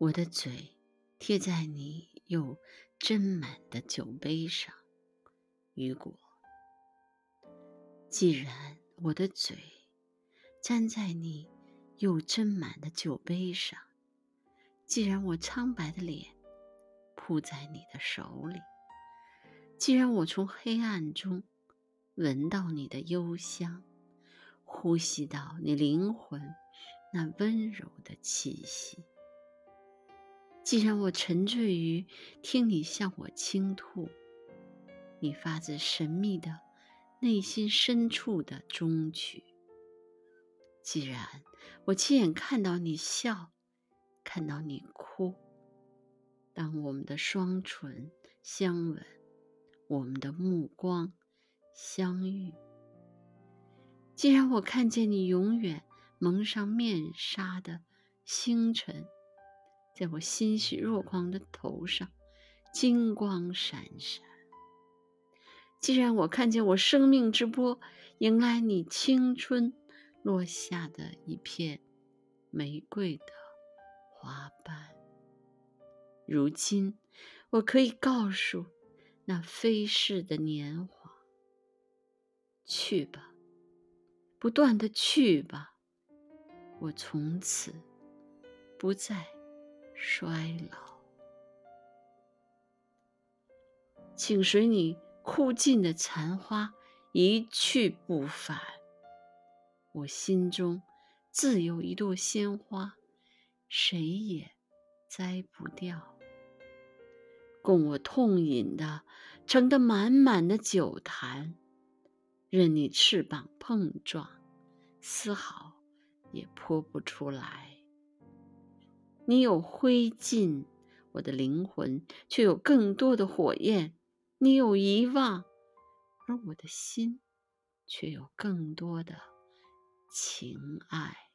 我的嘴贴在你又斟满的酒杯上，雨果。既然我的嘴粘在你又斟满的酒杯上，既然我苍白的脸扑在你的手里，既然我从黑暗中闻到你的幽香，呼吸到你灵魂那温柔的气息。既然我沉醉于听你向我倾吐，你发自神秘的内心深处的衷曲；既然我亲眼看到你笑，看到你哭，当我们的双唇相吻，我们的目光相遇；既然我看见你永远蒙上面纱的星辰。在我欣喜若狂的头上，金光闪闪。既然我看见我生命之波迎来你青春落下的一片玫瑰的花瓣，如今我可以告诉那飞逝的年华：去吧，不断的去吧，我从此不再。衰老，请随你枯尽的残花一去不返。我心中自有一朵鲜花，谁也摘不掉。供我痛饮的，盛得满满的酒坛，任你翅膀碰撞，丝毫也泼不出来。你有灰烬，我的灵魂却有更多的火焰；你有遗忘，而我的心却有更多的情爱。